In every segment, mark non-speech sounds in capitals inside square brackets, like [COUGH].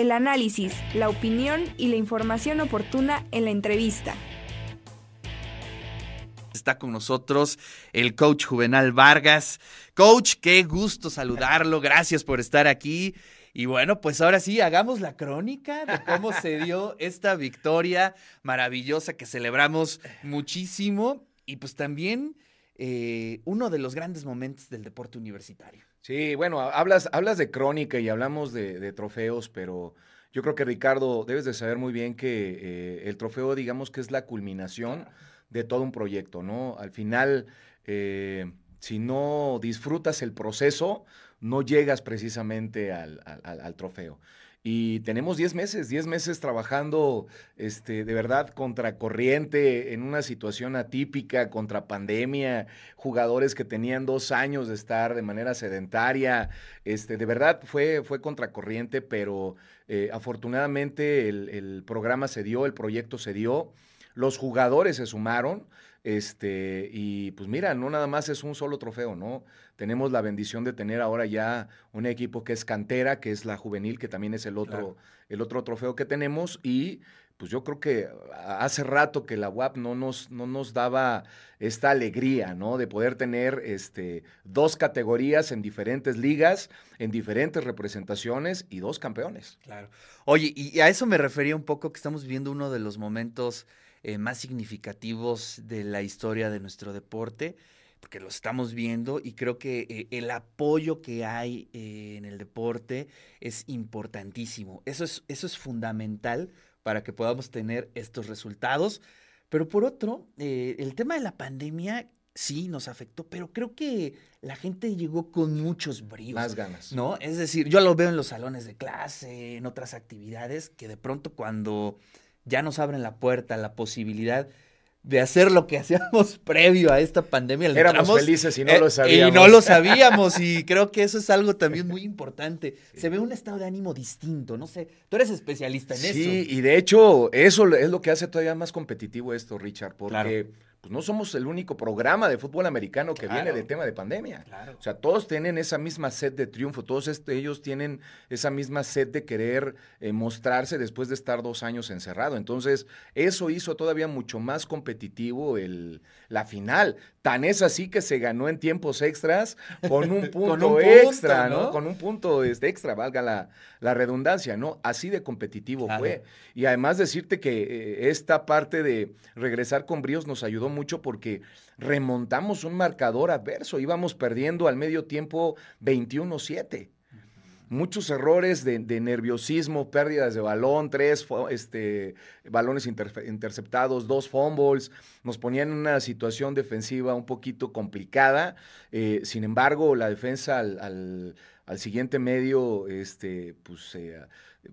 el análisis, la opinión y la información oportuna en la entrevista. Está con nosotros el coach Juvenal Vargas. Coach, qué gusto saludarlo. Gracias por estar aquí. Y bueno, pues ahora sí, hagamos la crónica de cómo se dio [LAUGHS] esta victoria maravillosa que celebramos muchísimo y pues también eh, uno de los grandes momentos del deporte universitario. Sí, bueno, hablas, hablas de crónica y hablamos de, trofeos, pero yo creo que Ricardo, debes de saber muy bien que eh, el trofeo, digamos que es la culminación de todo un proyecto, ¿no? Al final, eh, si no disfrutas el proceso, no llegas precisamente al, trofeo. Y tenemos 10 meses, 10 meses trabajando este, de verdad contra corriente, en una situación atípica, contra pandemia, jugadores que tenían dos años de estar de manera sedentaria. Este, de verdad fue, fue contracorriente, pero eh, afortunadamente el programa se dio, el proyecto se dio. Los jugadores se sumaron, este, y pues mira, no nada más es un solo trofeo, ¿no? Tenemos la bendición de tener ahora ya un equipo que es cantera, que es la juvenil, que también es el otro, el otro trofeo que tenemos, y pues yo creo que hace rato que la UAP no nos, no nos daba esta alegría, ¿no? De poder tener este, dos categorías en diferentes ligas, en diferentes representaciones y dos campeones. Claro. Oye, y a eso me refería un poco que estamos viviendo uno de los momentos eh, más significativos de la historia de nuestro deporte, porque lo estamos viendo y creo que eh, el apoyo que hay eh, en el deporte es importantísimo. Eso es, eso es fundamental para que podamos tener estos resultados. Pero por otro, el tema de la pandemia sí nos afectó, pero creo que la gente llegó con muchos bríos. Más ganas. ¿No? Es decir, yo lo veo en los salones de clase, en otras actividades, que de pronto cuando ya nos abren la puerta, la posibilidad de hacer lo que [LAUGHS] hacíamos previo a esta pandemia. Éramos felices y no lo sabíamos. Eh, y no lo [LAUGHS] sabíamos y creo que eso es algo también muy [LAUGHS] importante. Se ve un estado de ánimo distinto, no sé, tú eres especialista en eso. Sí, y de hecho eso es lo que hace todavía más competitivo esto, Richard, porque pues no somos el único programa de fútbol americano que viene de tema de pandemia. O sea, todos tienen esa misma sed de triunfo, todos ellos tienen esa misma sed de querer eh, mostrarse después de estar dos años encerrado. Entonces, eso hizo todavía mucho más competitivo el, la final. Tan es así que se ganó en tiempos extras con un [LAUGHS] punto, extra, ¿no? Con un punto este, extra, valga la, la redundancia, ¿no? Así de competitivo fue. Y además decirte que eh, esta parte de regresar con bríos nos ayudó mucho porque remontamos un marcador adverso, íbamos perdiendo al medio tiempo 21-7 muchos errores de, nerviosismo, pérdidas de balón, tres este, balones interceptados, dos fumbles, nos ponían en una situación defensiva un poquito complicada. Eh, sin embargo, la defensa al, siguiente medio, este, pues, eh,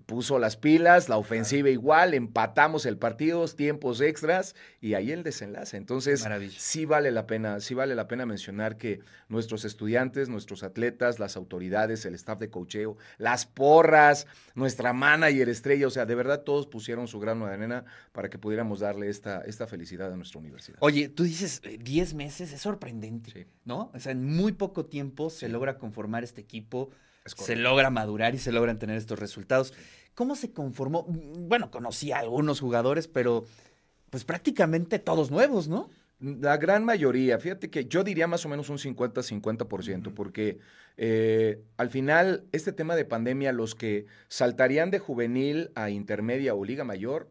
puso las pilas, la ofensiva igual, empatamos el partido, tiempos extras y ahí el desenlace. Entonces, sí vale la pena, sí vale la pena mencionar que nuestros estudiantes, nuestros atletas, las autoridades, el staff de cocheo, las porras, nuestra manager estrella, o sea, de verdad todos pusieron su grano de arena para que pudiéramos darle esta, esta felicidad a nuestra universidad. Oye, tú dices 10 eh, meses, es sorprendente, ¿no? O sea, en muy poco tiempo se logra conformar este equipo se logra madurar y se logran tener estos resultados. ¿Cómo se conformó? Bueno, conocí a algunos jugadores, pero pues prácticamente todos nuevos, ¿no? La gran mayoría, fíjate que yo diría más o menos un 50-50%, porque eh, al final este tema de pandemia, los que saltarían de juvenil a intermedia o liga mayor,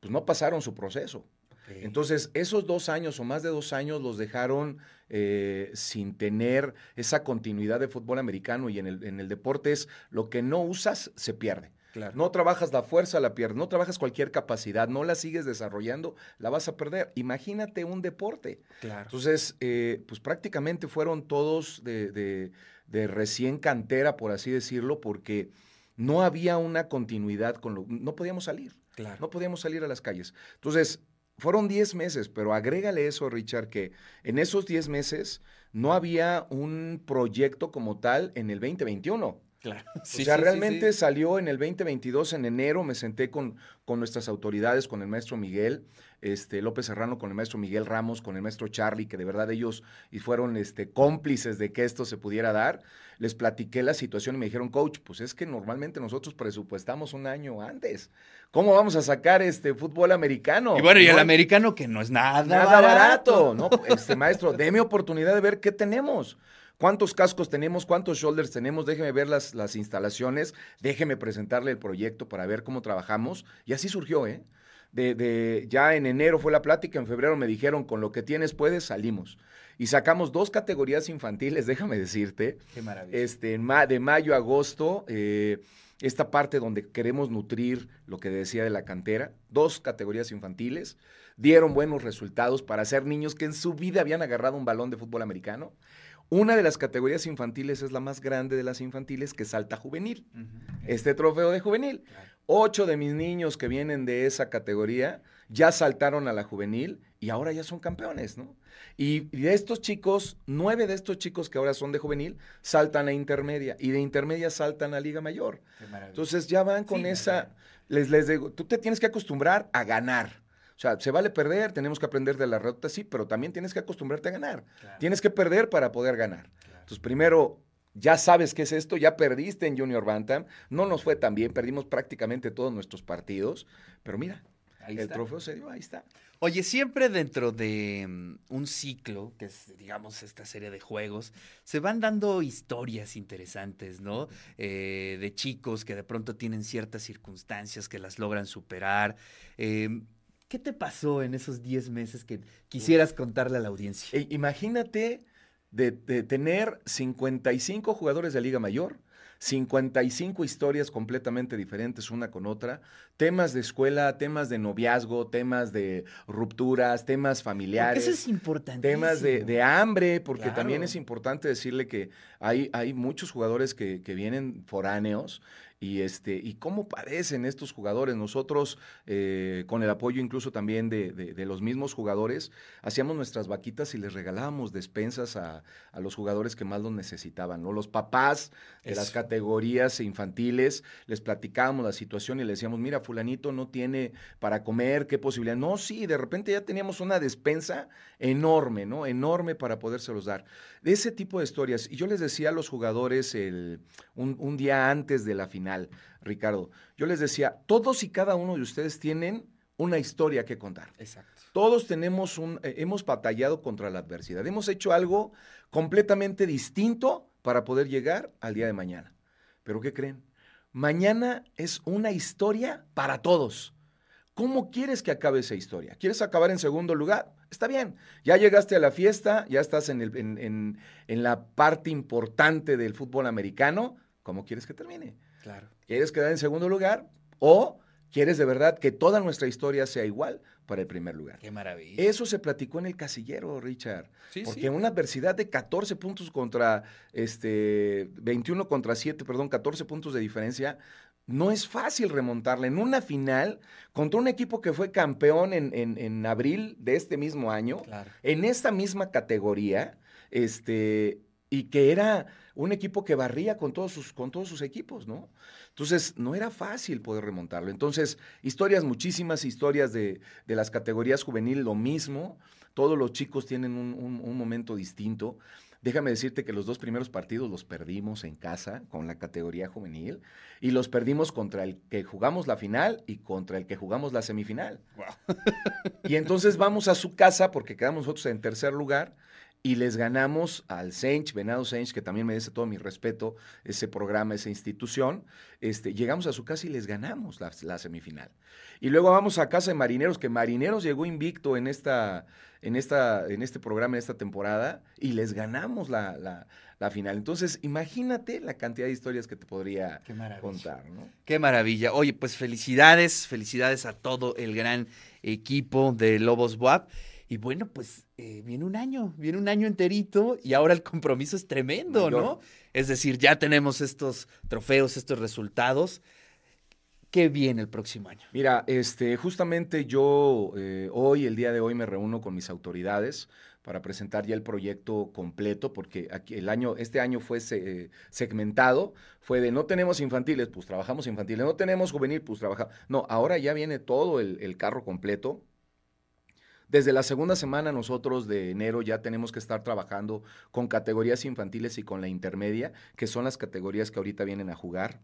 pues no pasaron su proceso. Entonces, esos dos años o más de dos años los dejaron eh, sin tener esa continuidad de fútbol americano y en el, en el deporte es lo que no usas se pierde. No trabajas la fuerza, la pierdes, no trabajas cualquier capacidad, no la sigues desarrollando, la vas a perder. Imagínate un deporte. Entonces, eh, pues prácticamente fueron todos de, de, de, recién cantera, por así decirlo, porque no había una continuidad con lo, no podíamos salir. Claro. No podíamos salir a las calles. Entonces, fueron 10 meses, pero agrégale eso, Richard, que en esos 10 meses no había un proyecto como tal en el 2021. Claro. [LAUGHS] o sea, realmente salió en el 2022, en enero, me senté con, con nuestras autoridades, con el maestro Miguel, este, López Serrano, con el maestro Miguel Ramos, con el maestro Charlie, que de verdad ellos y fueron este, cómplices de que esto se pudiera dar. Les platiqué la situación y me dijeron, coach, pues es que normalmente nosotros presupuestamos un año antes. ¿Cómo vamos a sacar este fútbol americano? Y bueno, y el americano que no es nada, nada barato. ¿no? Este maestro, [LAUGHS] déme oportunidad de ver qué tenemos. ¿Cuántos cascos tenemos? ¿Cuántos shoulders tenemos? Déjeme ver las, las instalaciones, déjeme presentarle el proyecto para ver cómo trabajamos. Y así surgió, ¿eh? De, de, ya en enero fue la plática, en febrero me dijeron, con lo que tienes puedes, salimos. Y sacamos dos categorías infantiles, [LAUGHS] déjame decirte. Qué maravilla. Este, de mayo a agosto, eh, esta parte donde queremos nutrir lo que decía de la cantera, dos categorías infantiles, dieron buenos resultados para ser niños que en su vida habían agarrado un balón de fútbol americano. Una de las categorías infantiles es la más grande de las infantiles, que salta juvenil. Este trofeo de juvenil. Ocho de mis niños que vienen de esa categoría ya saltaron a la juvenil y ahora ya son campeones, ¿no? Y, de estos chicos, nueve de estos chicos que ahora son de juvenil, saltan a intermedia y de intermedia saltan a Liga Mayor. Entonces ya van con esa, les, les digo, tú te tienes que acostumbrar a ganar. O sea, se vale perder, tenemos que aprender de la ruta, sí, pero también tienes que acostumbrarte a ganar. Tienes que perder para poder ganar. Entonces, primero, ya sabes qué es esto, ya perdiste en Junior Bantam, no nos fue tan bien, perdimos prácticamente todos nuestros partidos, pero mira, el trofeo se dio, ahí está. Oye, siempre dentro de mm, un ciclo, que es, digamos, esta serie de juegos, se van dando historias interesantes, ¿no? Eh, de chicos que de pronto tienen ciertas circunstancias que las logran superar. Em, ¿Qué te pasó en esos 10 meses que quisieras contarle a la audiencia? imagínate de, tener 55 jugadores de Liga Mayor, 55 historias completamente diferentes una con otra, temas de escuela, temas de noviazgo, temas de rupturas, temas familiares. eso es importante. Temas de, hambre, porque también es importante decirle que hay, hay muchos jugadores que, que vienen foráneos y, este, y cómo padecen estos jugadores. Nosotros, eh, con el apoyo incluso también de, de, los mismos jugadores, hacíamos nuestras vaquitas y les regalábamos despensas a, a los jugadores que más lo necesitaban. ¿no? Los papás de las categorías infantiles, les platicábamos la situación y les decíamos, mira, fulanito no tiene para comer, qué posibilidad. No, sí, de repente ya teníamos una despensa enorme, ¿no? Enorme para podérselos dar. De ese tipo de historias. Y yo les decía a los jugadores el, un, un día antes de la final, Ricardo. Yo les decía, todos y cada uno de ustedes tienen una historia que contar. Exacto. Todos tenemos un, eh, hemos batallado contra la adversidad. Hemos hecho algo completamente distinto para poder llegar al día de mañana. Pero ¿qué creen? Mañana es una historia para todos. ¿Cómo quieres que acabe esa historia? ¿Quieres acabar en segundo lugar? Está bien, ya llegaste a la fiesta, ya estás en, el, en, en la parte importante del fútbol americano. ¿Cómo quieres que termine? Claro. ¿Quieres quedar en segundo lugar? ¿O quieres de verdad que toda nuestra historia sea igual para el primer lugar? Qué maravilla. Eso se platicó en el casillero, Richard. porque una adversidad de 14 puntos contra, este, 21 contra 7, perdón, 14 puntos de diferencia, no es fácil remontarla. En una final, contra un equipo que fue campeón en, en, abril de este mismo año, en esta misma categoría, este, y que era un equipo que barría con todos sus, con todos sus equipos, ¿no? Entonces, no era fácil poder remontarlo. Entonces, historias, muchísimas historias de, de las categorías juvenil, lo mismo. Todos los chicos tienen un, un, momento distinto. Déjame decirte que los dos primeros partidos los perdimos en casa con la categoría juvenil y los perdimos contra el que jugamos la final y contra el que jugamos la semifinal. y entonces vamos a su casa porque quedamos nosotros en tercer lugar y les ganamos al Sench, Venado Sench, que también merece todo mi respeto, ese programa, esa institución. Este, llegamos a su casa y les ganamos la, semifinal. Y luego vamos a casa de Marineros, que Marineros llegó invicto en, esta, en, esta, en este programa, en esta temporada, y les ganamos la, la, final. Entonces, imagínate la cantidad de historias que te podría contar. ¿no? Qué maravilla. Oye, pues felicidades, felicidades a todo el gran equipo de Lobos WAP. Y bueno, pues eh, viene un año, viene un año enterito y ahora el compromiso es tremendo, ¿no? Es decir, ya tenemos estos trofeos, estos resultados. ¿Qué viene el próximo año? Mira, este, justamente yo eh, hoy, el día de hoy, me reúno con mis autoridades para presentar ya el proyecto completo, porque aquí el año, este año fue segmentado, fue de no tenemos infantiles, pues trabajamos infantiles, no tenemos juvenil, pues trabajamos. No, ahora ya viene todo el, carro completo. Desde la segunda semana nosotros de enero ya tenemos que estar trabajando con categorías infantiles y con la intermedia, que son las categorías que ahorita vienen a jugar.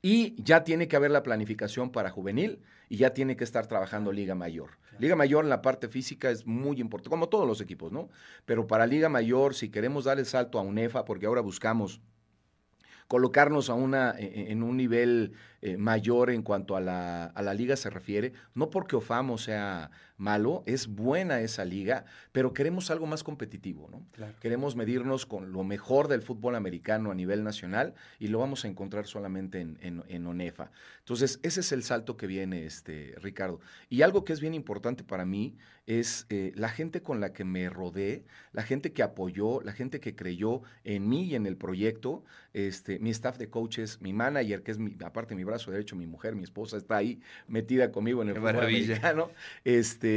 Y ya tiene que haber la planificación para juvenil y ya tiene que estar trabajando Liga Mayor. Liga Mayor en la parte física es muy importante, como todos los equipos, ¿no? Pero para Liga Mayor, si queremos dar el salto a UNEFA, porque ahora buscamos colocarnos a una, e, e, en un nivel eh, mayor en cuanto a la, a la, liga se refiere, no porque Ofamo sea malo, es buena esa liga, pero queremos algo más competitivo, ¿no? Queremos medirnos con lo mejor del fútbol americano a nivel nacional y lo vamos a encontrar solamente en, en, ONEFA. Entonces, ese es el salto que viene, este, Ricardo. Y algo que es bien importante para mí es eh, la gente con la que me rodé, la gente que apoyó, la gente que creyó en mí y en el proyecto, este, mi staff de coaches, mi manager, que es mi, aparte mi brazo derecho, mi mujer, mi esposa está ahí metida conmigo en el fútbol americano. Este,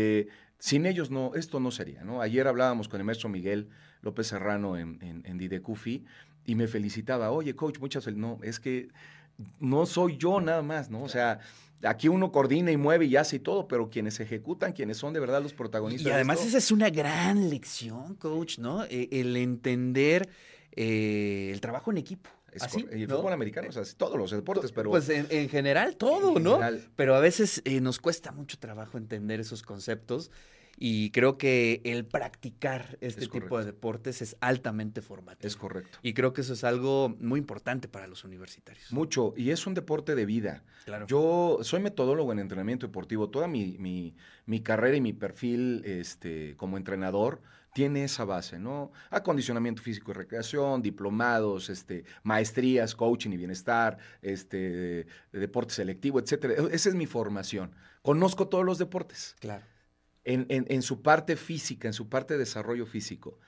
sin ellos no, esto no sería, ¿no? Ayer hablábamos con el maestro Miguel López Serrano en, en, Didecufi y me felicitaba, oye, coach, muchas No, es que no soy yo nada más, ¿no? O sea, aquí uno coordina y mueve y hace y todo, pero quienes ejecutan, quienes son de verdad los protagonistas. Y además esa es una gran lección, coach, ¿no? E, el entender eh, el trabajo en equipo. ¿Así? Y el fútbol americano, o sea, todos los deportes, pero... Pues en, general todo, ¿no? Pero a veces eh, nos cuesta mucho trabajo entender esos conceptos y creo que el practicar este tipo de deportes es altamente formativo. Es correcto. Y creo que eso es algo muy importante para los universitarios. Mucho, y es un deporte de vida. Claro. Yo soy metodólogo en entrenamiento deportivo. Toda mi, mi, mi carrera y mi perfil este, como entrenador tiene esa base, ¿no? Acondicionamiento físico y recreación, diplomados, este, maestrías, coaching y bienestar, este, deporte selectivo, etcétera. Esa es mi formación. Conozco todos los deportes. Claro. En, en, su parte física, en su parte de desarrollo físico.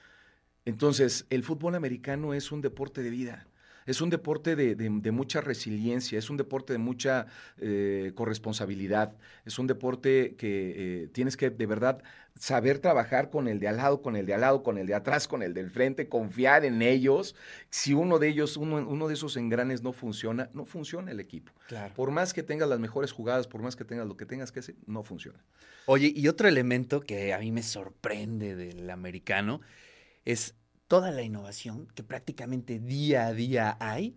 Entonces, el fútbol americano es un deporte de vida es un deporte de, mucha resiliencia, es un deporte de mucha eh, corresponsabilidad, es un deporte que eh, tienes que de verdad saber trabajar con el de al lado, con el de al lado, con el de atrás, con el del frente, confiar en ellos. Si uno de ellos, uno, uno de esos engranes no funciona, no funciona el equipo. Por más que tengas las mejores jugadas, por más que tengas lo que tengas que hacer, no funciona. Oye, y otro elemento que a mí me sorprende del americano es toda la innovación que prácticamente día a día hay.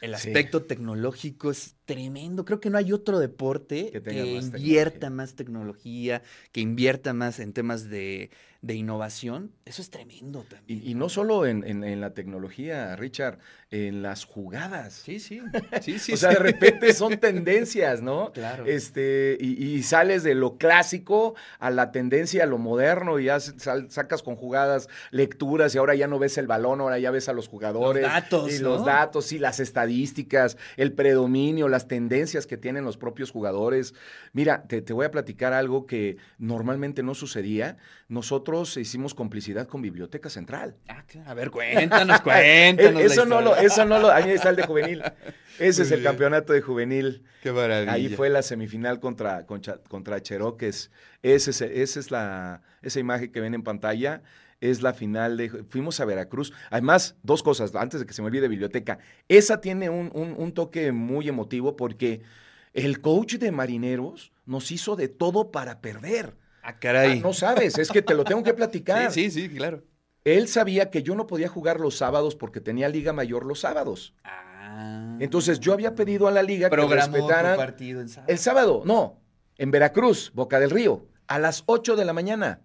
El aspecto tecnológico es tremendo. Creo que no hay otro deporte que, invierta más tecnología, que invierta más en temas de, innovación. Eso es tremendo también. Y, no solo en, la tecnología, Richard, en las jugadas. Sí, sí. [LAUGHS] sí, sí o sea, de repente son tendencias, ¿no? Claro. Este, y, sales de lo clásico a la tendencia a lo moderno y ya sacas con jugadas, lecturas y ahora ya no ves el balón, ahora ya ves a los jugadores. Los datos. Y los datos, y las estadísticas, el predominio, las tendencias que tienen los propios jugadores. Mira, te, voy a platicar algo que normalmente no sucedía. Nosotros hicimos complicidad con Biblioteca Central. Ah, A ver, cuéntanos, [LAUGHS] cuéntanos. eso, no lo, eso no lo, ahí está el de juvenil. [LAUGHS] Ese es el campeonato de juvenil. Qué maravilla. Ahí fue la semifinal contra, contra, contra Cheroques. Ese, esa es la, esa imagen que ven en pantalla es la final de... Fuimos a Veracruz. Además, dos cosas, antes de que se me olvide biblioteca. Esa tiene un, toque muy emotivo porque el coach de Marineros nos hizo de todo para perder. Ah, caray. Ah, no sabes, es que te lo tengo que [LAUGHS] platicar. sí, sí, sí, claro. Él sabía que yo no podía jugar los sábados porque tenía Liga Mayor los sábados. Ah. Entonces yo había pedido a la liga que respetaran partido en el sábado. No, en Veracruz, Boca del Río, a las 8 de la mañana.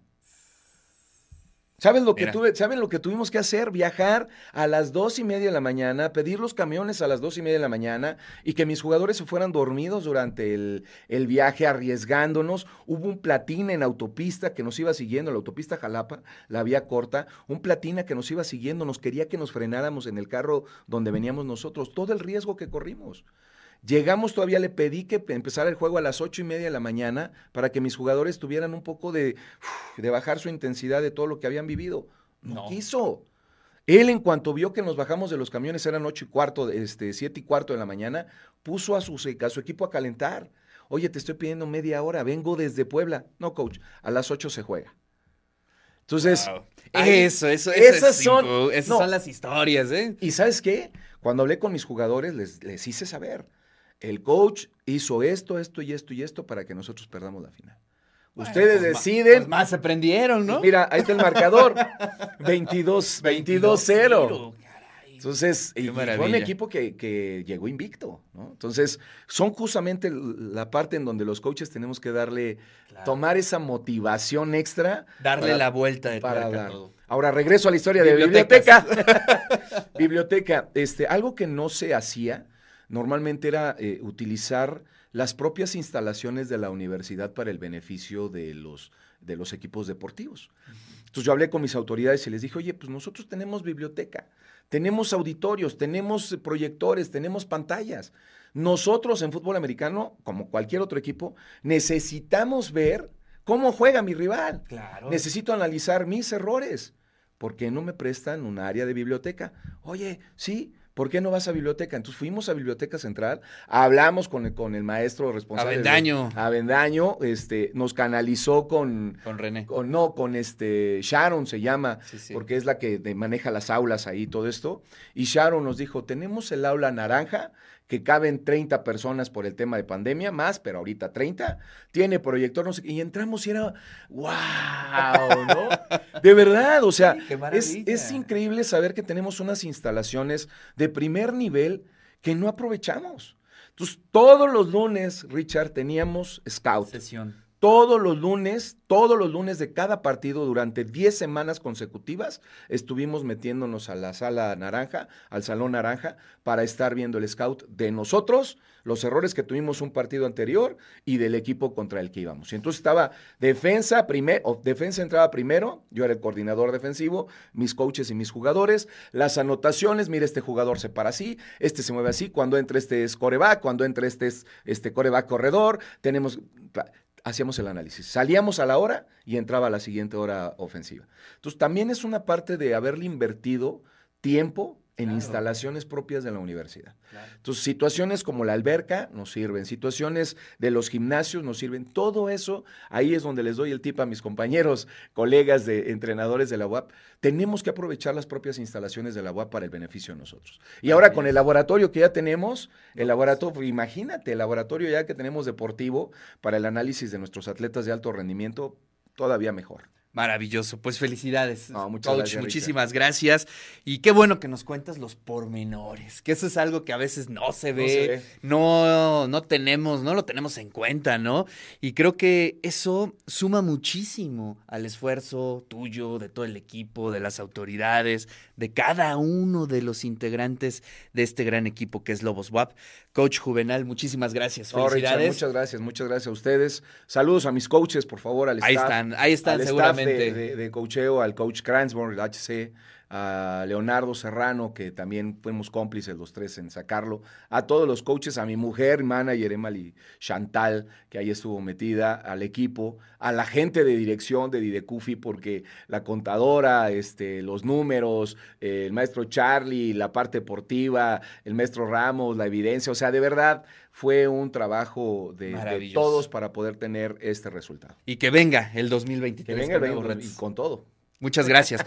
¿Saben lo, que tuve, ¿Saben lo que tuvimos que hacer? Viajar a las dos y media de la mañana, pedir los camiones a las dos y media de la mañana y que mis jugadores se fueran dormidos durante el, el viaje, arriesgándonos. Hubo un platina en autopista que nos iba siguiendo, la autopista Jalapa, la vía corta, un platina que nos iba siguiendo, nos quería que nos frenáramos en el carro donde veníamos nosotros, todo el riesgo que corrimos. Llegamos, todavía le pedí que empezara el juego a las ocho y media de la mañana para que mis jugadores tuvieran un poco de, de bajar su intensidad de todo lo que habían vivido. No, quiso. Él, en cuanto vio que nos bajamos de los camiones, eran ocho y cuarto, este, siete y cuarto de la mañana, puso a su, a su equipo a calentar. Oye, te estoy pidiendo media hora, vengo desde Puebla. No, coach, a las ocho se juega. Entonces, eso, eso, esas son, esas son las historias, ¿eh? Y ¿sabes qué? Cuando hablé con mis jugadores, les, les hice saber, el coach hizo esto, esto y esto y esto para que nosotros perdamos la final. Ustedes pues deciden. Pues más aprendieron, ¿no? Mira, ahí está el marcador. [LAUGHS] 22, 22-0. Entonces, fue un equipo que, llegó invicto, ¿no? Entonces, son justamente la parte en donde los coaches tenemos que darle, tomar esa motivación extra. Darle la vuelta de para dar. Ahora regreso a la historia de biblioteca. [LAUGHS] biblioteca, este, algo que no se hacía normalmente era eh, utilizar las propias instalaciones de la universidad para el beneficio de los, de los equipos deportivos. Entonces yo hablé con mis autoridades y les dije, oye, pues nosotros tenemos biblioteca tenemos auditorios, tenemos proyectores, tenemos pantallas. Nosotros en fútbol americano, como cualquier otro equipo, necesitamos ver cómo juega mi rival. Claro. Necesito analizar mis errores. ¿Por qué no me prestan un área de biblioteca? Oye, sí, ¿por qué no vas a biblioteca? Entonces fuimos a Biblioteca Central, hablamos con el, con el maestro responsable. Avendaño. Avendaño, este, nos canalizó con... Con René. Con, no, con este, Sharon se llama, porque es la que maneja las aulas ahí, todo esto. Y Sharon nos dijo, tenemos el aula naranja, que caben 30 personas por el tema de pandemia, más, pero ahorita 30, tiene proyector, no sé y entramos y era, wow, ¿no? [LAUGHS] De verdad, o sea, es, es increíble saber que tenemos unas instalaciones de primer nivel que no aprovechamos. Entonces, todos los lunes, Richard, teníamos scout. Sesión todos los lunes, todos los lunes de cada partido durante 10 semanas consecutivas, estuvimos metiéndonos a la sala naranja, al salón naranja, para estar viendo el scout de nosotros, los errores que tuvimos un partido anterior y del equipo contra el que íbamos. Y entonces estaba defensa, primero, defensa entraba primero, yo era el coordinador defensivo, mis coaches y mis jugadores, las anotaciones, mire, este jugador se para así, este se mueve así, cuando entra este es coreback, cuando entra este es este coreback corredor, tenemos hacíamos el análisis. Salíamos a la hora y entraba a la siguiente hora ofensiva. Entonces, también es una parte de haberle invertido tiempo en instalaciones propias de la universidad. Entonces, situaciones como la alberca nos sirven, situaciones de los gimnasios nos sirven, todo eso, ahí es donde les doy el tip a mis compañeros, colegas de entrenadores de la UAP, tenemos que aprovechar las propias instalaciones de la UAP para el beneficio de nosotros. Y ahora con el laboratorio que ya tenemos, el laboratorio, imagínate, el laboratorio ya que tenemos deportivo para el análisis de nuestros atletas de alto rendimiento, todavía mejor. Maravilloso, pues felicidades. muchas muchísimas gracias. Y qué bueno que nos cuentas los pormenores, que eso es algo que a veces no se ve, no, no, tenemos, no lo tenemos en cuenta, ¿no? Y creo que eso suma muchísimo al esfuerzo tuyo, de todo el equipo, de las autoridades, de cada uno de los integrantes de este gran equipo que es Lobos WAP. Coach Juvenal, muchísimas gracias. Felicidades. muchas gracias, muchas gracias a ustedes. Saludos a mis coaches, por favor, al staff. Ahí están, ahí están seguramente de, de, coacheo, al coach Kransborn, el HC, a Leonardo Serrano, que también fuimos cómplices los tres en sacarlo, a todos los coaches, a mi mujer, manager Emily Chantal, que ahí estuvo metida, al equipo, a la gente de dirección de Didecufi, porque la contadora, este, los números, el maestro Charlie, la parte deportiva, el maestro Ramos, la evidencia, o sea, de verdad fue un trabajo de, todos para poder tener este resultado. Y que venga el 2023. Que venga el 2023 con todo. Muchas gracias.